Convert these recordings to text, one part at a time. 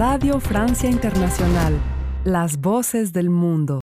Radio Francia Internacional, las voces del mundo.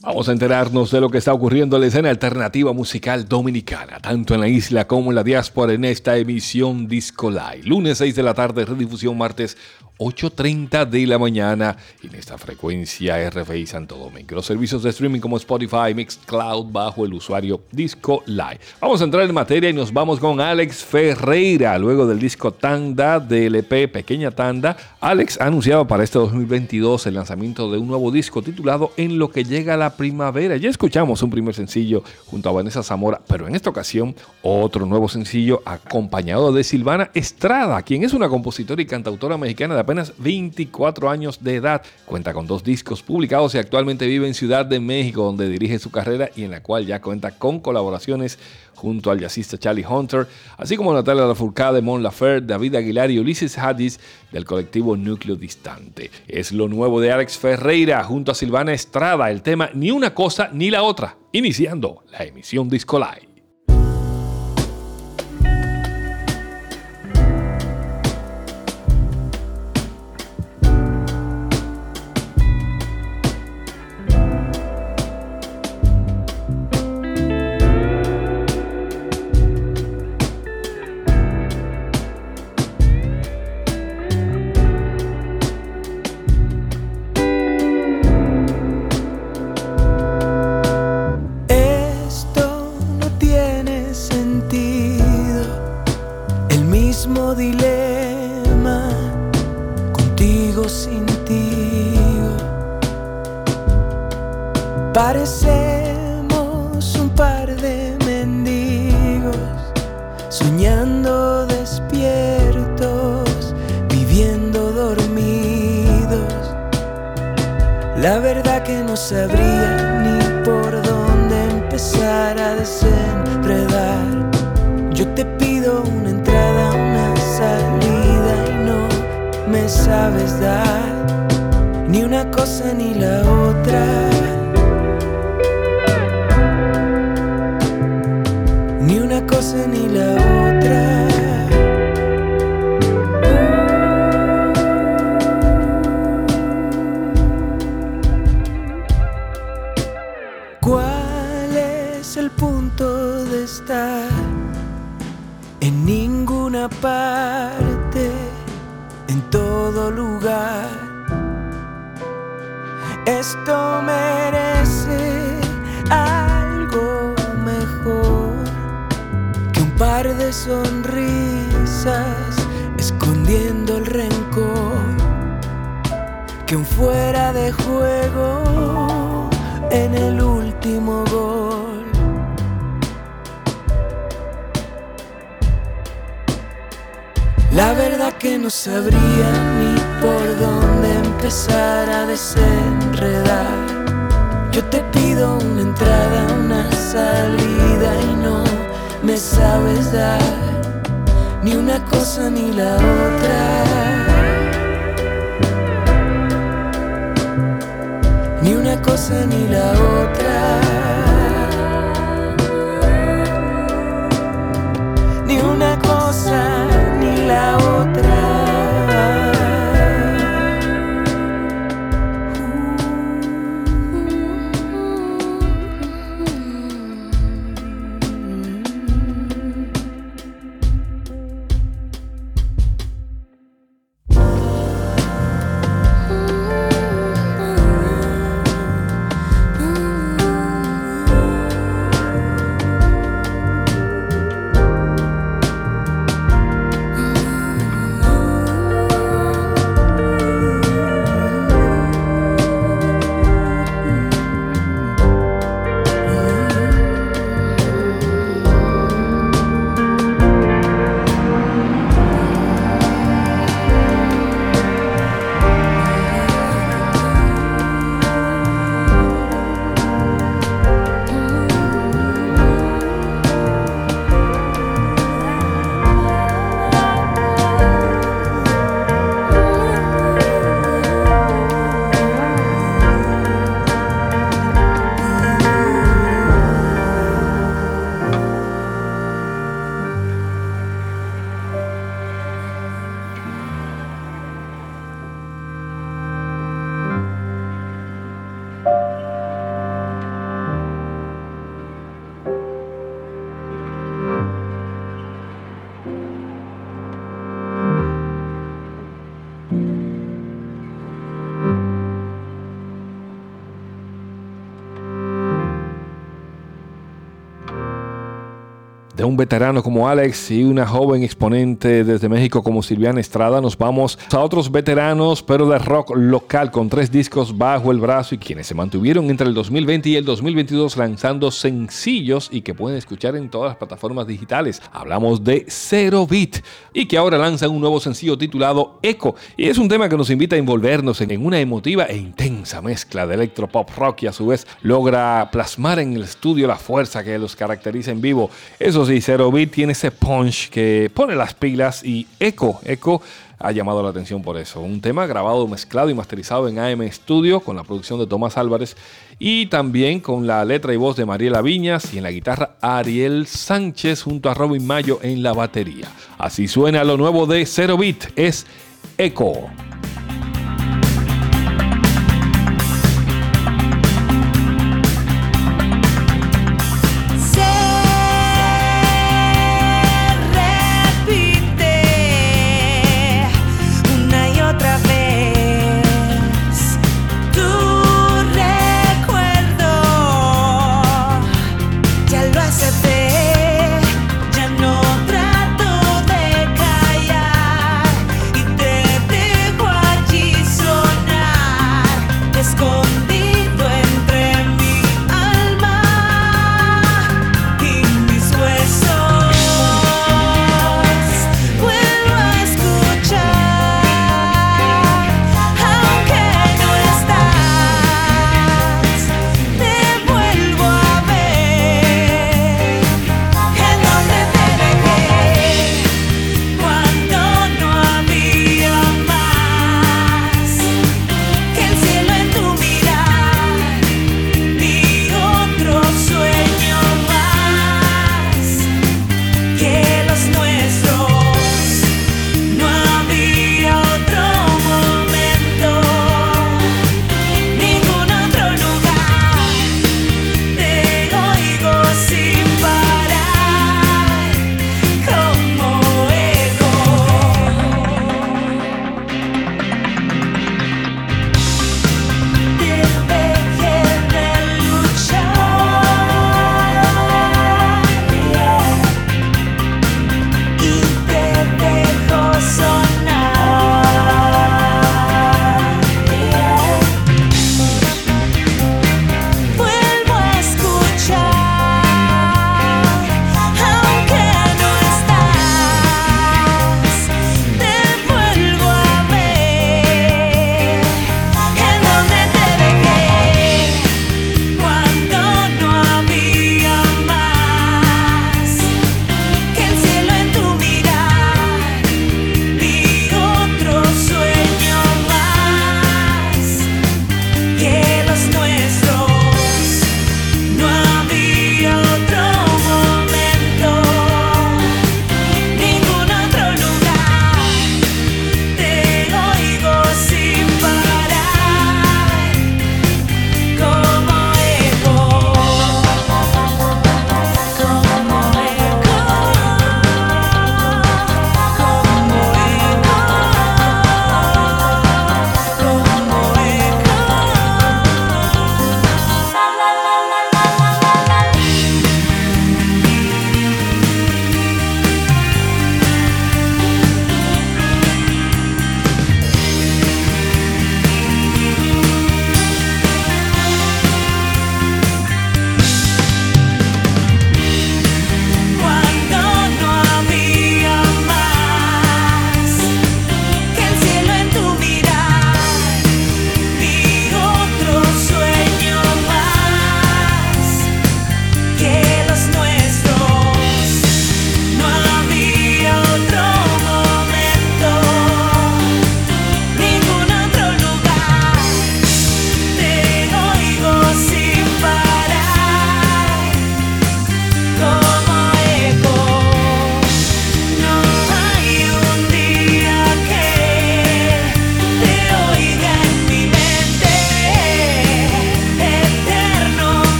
Vamos a enterarnos de lo que está ocurriendo en la escena alternativa musical dominicana, tanto en la isla como en la diáspora, en esta emisión Disco. Lunes 6 de la tarde, redifusión martes 8.30 de la mañana en esta frecuencia RFI Santo Domingo. Los servicios de streaming como Spotify, Mixcloud bajo el usuario Disco Live. Vamos a entrar en materia y nos vamos con Alex Ferreira. Luego del disco Tanda del EP Pequeña Tanda, Alex ha anunciado para este 2022 el lanzamiento de un nuevo disco titulado En lo que llega la primavera. Ya escuchamos un primer sencillo junto a Vanessa Zamora, pero en esta ocasión otro nuevo sencillo acompañado de Silvana Estrada, quien es una compositora y cantautora mexicana de apenas 24 años de edad. Cuenta con dos discos publicados y actualmente vive en Ciudad de México, donde dirige su carrera y en la cual ya cuenta con colaboraciones junto al jazzista Charlie Hunter, así como Natalia Lafourcade, Mon Laferte, David Aguilar y Ulises Hadis del colectivo Núcleo Distante. Es lo nuevo de Alex Ferreira junto a Silvana Estrada, el tema Ni una cosa ni la otra, iniciando la emisión Disco Live. sabría ni por dónde empezar a desenredar. Yo te pido una entrada, una salida y no me sabes dar ni una cosa ni la otra esto merece algo mejor que un par de sonrisas escondiendo el rencor, que un fuera de juego en el último gol. La verdad que no sabría ni por dónde empezar a desenredar. Yo te pido una entrada, una salida y no me sabes dar ni una cosa ni la otra. Ni una cosa ni la otra. De un veterano como Alex y una joven exponente desde México como Silviana Estrada, nos vamos a otros veteranos, pero de rock local, con tres discos bajo el brazo y quienes se mantuvieron entre el 2020 y el 2022 lanzando sencillos y que pueden escuchar en todas las plataformas digitales. Hablamos de Zero Beat y que ahora lanzan un nuevo sencillo titulado Echo. Y es un tema que nos invita a envolvernos en una emotiva e intensa mezcla de electropop rock y a su vez logra plasmar en el estudio la fuerza que los caracteriza en vivo. Eso y Zero Beat tiene ese punch que pone las pilas y Echo, Echo ha llamado la atención por eso. Un tema grabado, mezclado y masterizado en AM Studio con la producción de Tomás Álvarez y también con la letra y voz de Mariela Viñas y en la guitarra Ariel Sánchez junto a Robin Mayo en la batería. Así suena lo nuevo de Zero Beat, es Echo.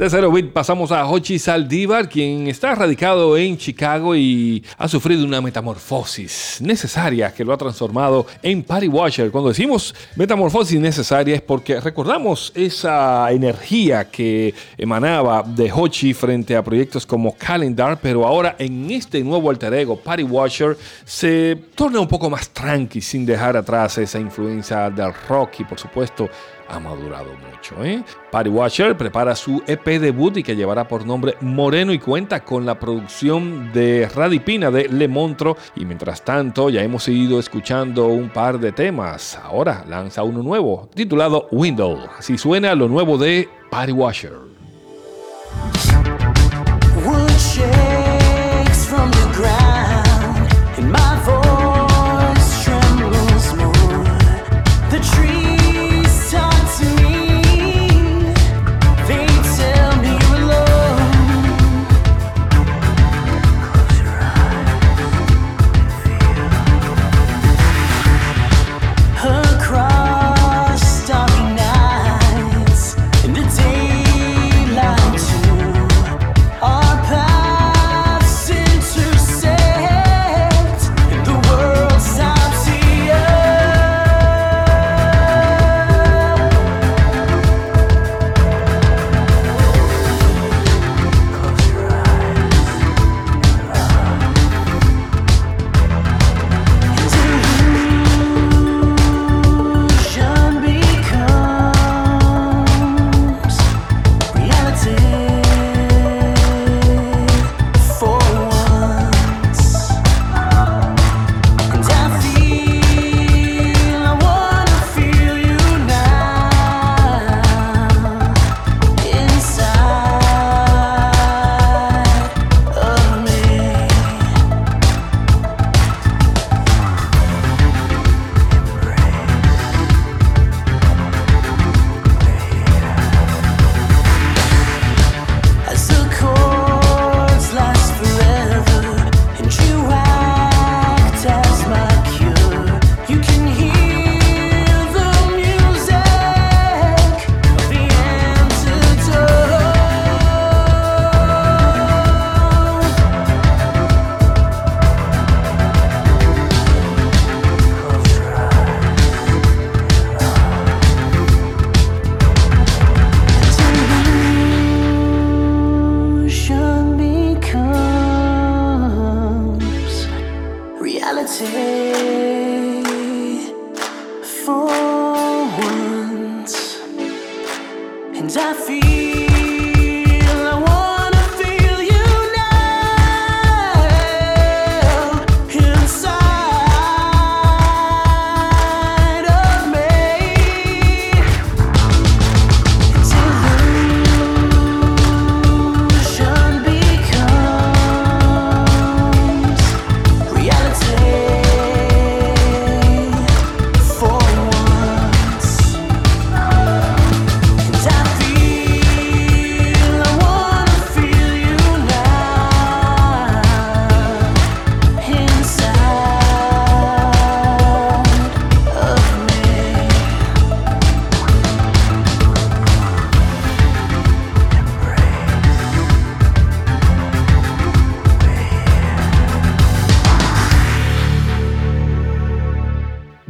De Zero Beat pasamos a Hochi Saldívar, quien está radicado en Chicago y ha sufrido una metamorfosis necesaria que lo ha transformado en Party Watcher. Cuando decimos metamorfosis necesaria es porque recordamos esa energía que emanaba de Hochi frente a proyectos como Calendar, pero ahora en este nuevo alter ego, Party Watcher, se torna un poco más tranqui sin dejar atrás esa influencia del rock y por supuesto ha madurado mucho. ¿eh? Party Watcher prepara su EP debut y que llevará por nombre Moreno y cuenta con la producción de Radipina de Le Montro. Y mientras tanto, ya hemos ido escuchando un par de temas. Ahora lanza uno nuevo titulado Window. Así suena lo nuevo de Party Watcher.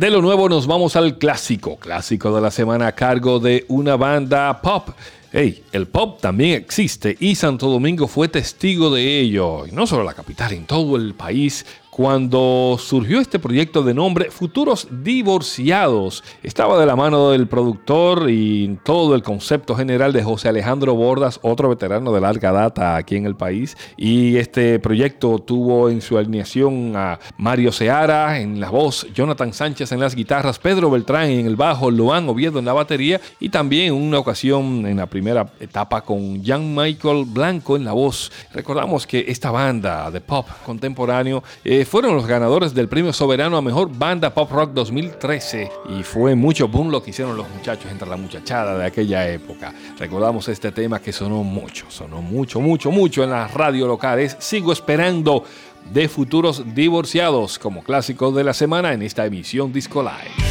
De lo nuevo nos vamos al clásico, clásico de la semana a cargo de una banda pop. Hey, el pop también existe y Santo Domingo fue testigo de ello. Y no solo la capital, en todo el país cuando surgió este proyecto de nombre Futuros Divorciados. Estaba de la mano del productor y todo el concepto general de José Alejandro Bordas, otro veterano de larga data aquí en el país. Y este proyecto tuvo en su alineación a Mario Seara en la voz, Jonathan Sánchez en las guitarras, Pedro Beltrán en el bajo, Luan Oviedo en la batería y también una ocasión en la primera etapa con Jan Michael Blanco en la voz. Recordamos que esta banda de pop contemporáneo eh, fueron los ganadores del premio soberano a mejor banda pop rock 2013 y fue mucho boom lo que hicieron los muchachos entre la muchachada de aquella época. Recordamos este tema que sonó mucho, sonó mucho, mucho, mucho en las radio locales. Sigo esperando de futuros divorciados como clásico de la semana en esta emisión Disco Live.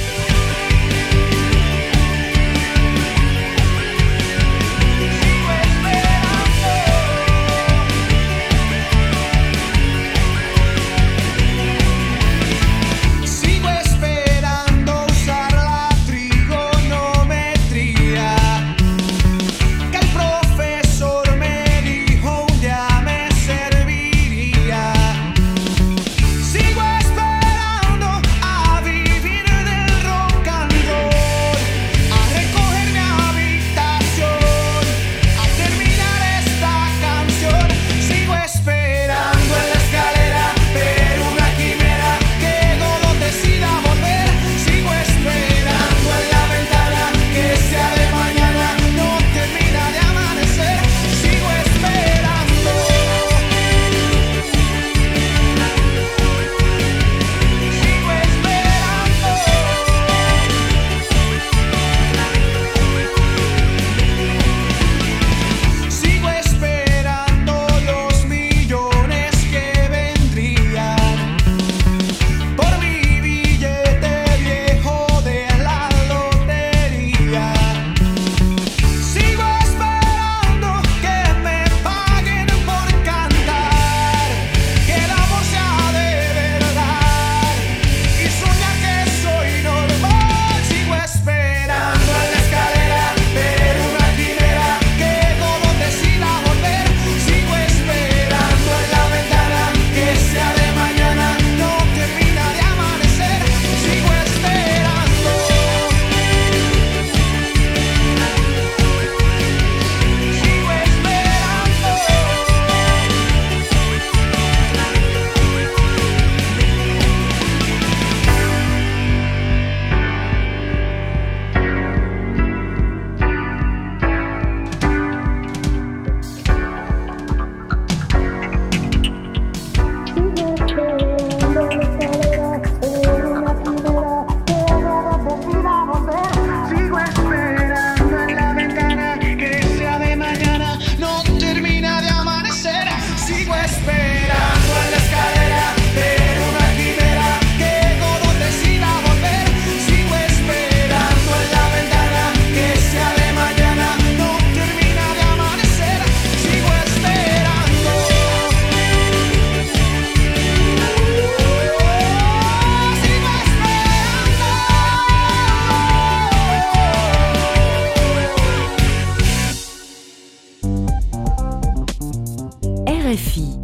RFI.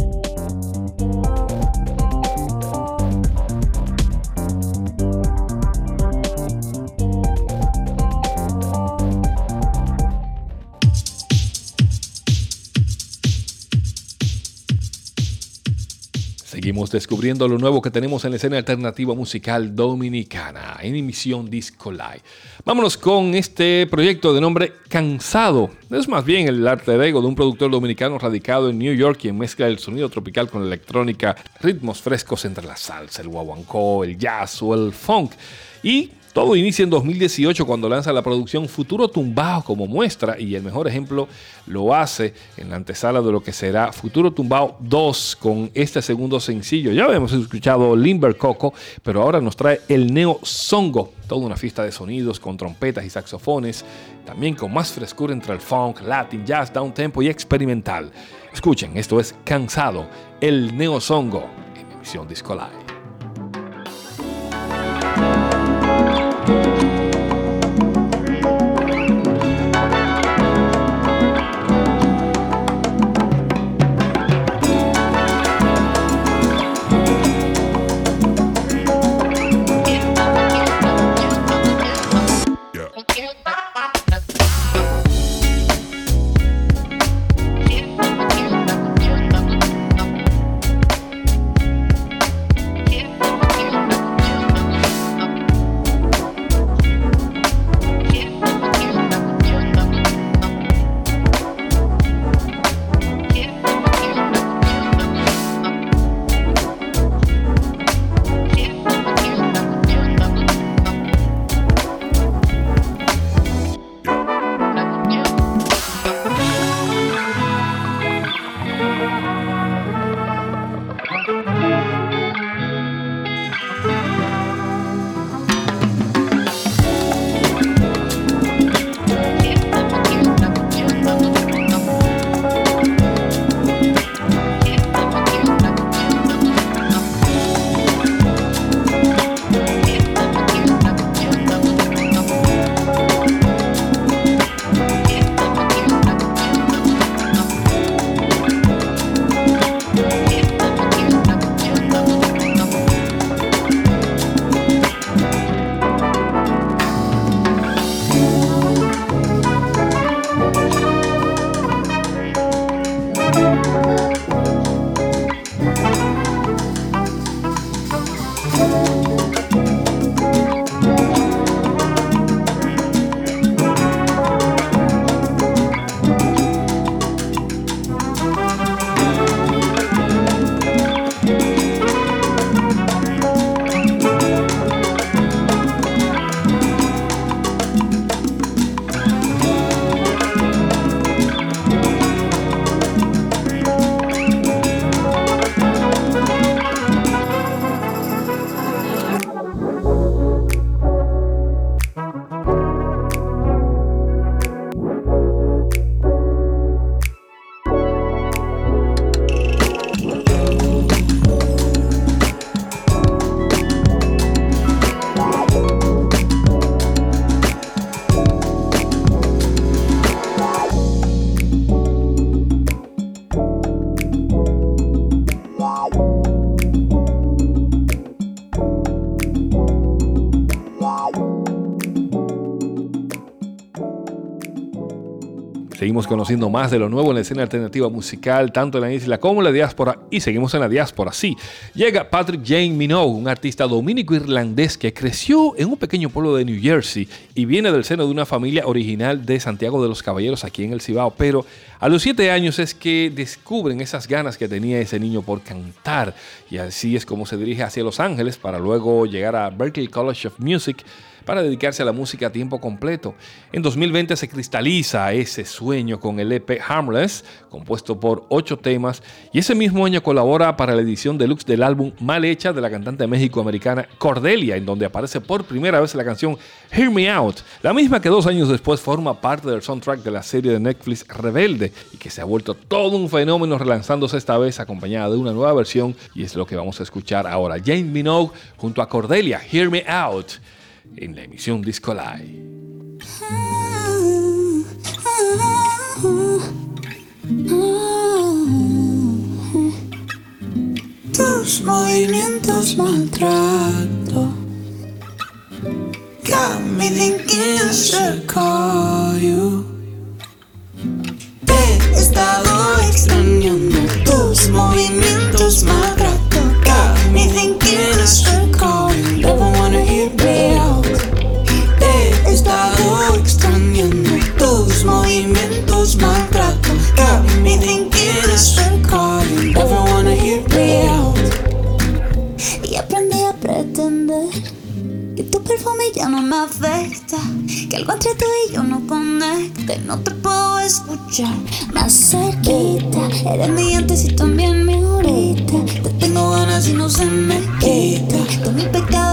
Descubriendo lo nuevo que tenemos en la escena alternativa musical dominicana en emisión Disco Live. Vámonos con este proyecto de nombre Cansado. Es más bien el arte ego de un productor dominicano radicado en New York quien mezcla el sonido tropical con la electrónica, ritmos frescos entre la salsa, el guaguancó, el jazz o el funk. Y todo inicia en 2018 cuando lanza la producción Futuro Tumbao como muestra y el mejor ejemplo lo hace en la antesala de lo que será Futuro Tumbao 2 con este segundo sencillo. Ya habíamos escuchado Limber Coco, pero ahora nos trae el Neo Songo, toda una fiesta de sonidos con trompetas y saxofones, también con más frescura entre el funk, latin, jazz, down tempo y experimental. Escuchen, esto es Cansado, el Neo Songo en emisión Disco Live. Seguimos conociendo más de lo nuevo en la escena alternativa musical, tanto en la isla como en la diáspora, y seguimos en la diáspora. Sí, llega Patrick Jane Minogue, un artista dominico-irlandés que creció en un pequeño pueblo de New Jersey y viene del seno de una familia original de Santiago de los Caballeros aquí en el Cibao. Pero a los siete años es que descubren esas ganas que tenía ese niño por cantar, y así es como se dirige hacia Los Ángeles para luego llegar a Berklee College of Music para dedicarse a la música a tiempo completo. En 2020 se cristaliza ese sueño con el EP Harmless, compuesto por ocho temas, y ese mismo año colabora para la edición deluxe del álbum Mal Hecha de la cantante méxico-americana Cordelia, en donde aparece por primera vez la canción Hear Me Out, la misma que dos años después forma parte del soundtrack de la serie de Netflix Rebelde, y que se ha vuelto todo un fenómeno relanzándose esta vez acompañada de una nueva versión, y es lo que vamos a escuchar ahora. Jane Minogue junto a Cordelia, Hear Me Out en la emisión Disco Live. Tus movimientos maltrato. Got. Ya no me afecta. Que algo entre tú y yo no conecte. No te puedo escuchar más cerquita. Eres mi antes y también mi ahorita. Te tengo ganas y no se me quita. Tú mi pecado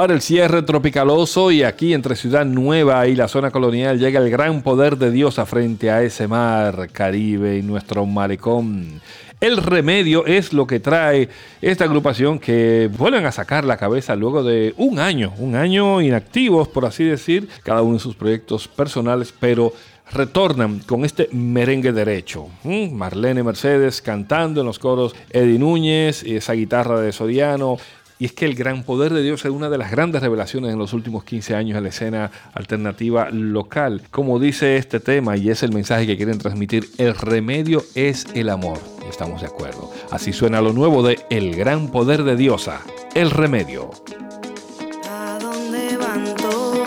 Para el cierre tropicaloso y aquí entre Ciudad Nueva y la zona colonial llega el gran poder de Diosa frente a ese mar Caribe y nuestro malecón. El remedio es lo que trae esta agrupación que vuelven a sacar la cabeza luego de un año, un año inactivos por así decir, cada uno en sus proyectos personales, pero retornan con este merengue derecho. Mm, Marlene Mercedes cantando en los coros, Eddie Núñez, esa guitarra de Soriano, y es que el gran poder de Dios es una de las grandes revelaciones en los últimos 15 años en la escena alternativa local. Como dice este tema, y es el mensaje que quieren transmitir, el remedio es el amor. Estamos de acuerdo. Así suena lo nuevo de El gran poder de Diosa, el remedio. ¿A dónde van todas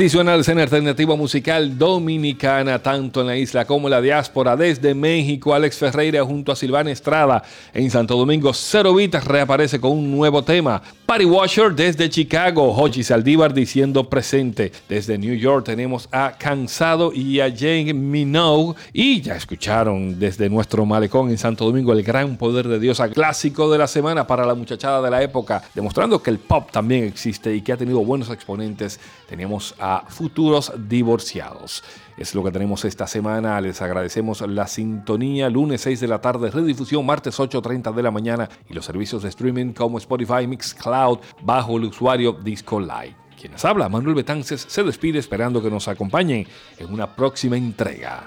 Así suena la escena alternativa musical dominicana, tanto en la isla como en la diáspora. Desde México, Alex Ferreira junto a Silvana Estrada. En Santo Domingo, Cero Vitas reaparece con un nuevo tema. Party Washer desde Chicago, Hochi Saldívar diciendo presente. Desde New York tenemos a Cansado y a Jane Minogue. Y ya escucharon desde nuestro malecón en Santo Domingo el gran poder de Dios, clásico de la semana para la muchachada de la época, demostrando que el pop también existe y que ha tenido buenos exponentes. Teníamos a futuros divorciados. Es lo que tenemos esta semana. Les agradecemos la sintonía. Lunes 6 de la tarde, redifusión martes 8.30 de la mañana y los servicios de streaming como Spotify, Mixcloud bajo el usuario Disco Live. Quienes habla, Manuel Betances, se despide esperando que nos acompañen en una próxima entrega.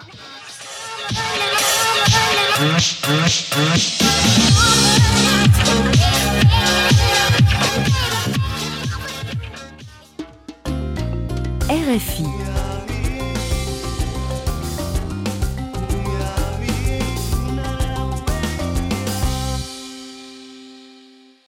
RFI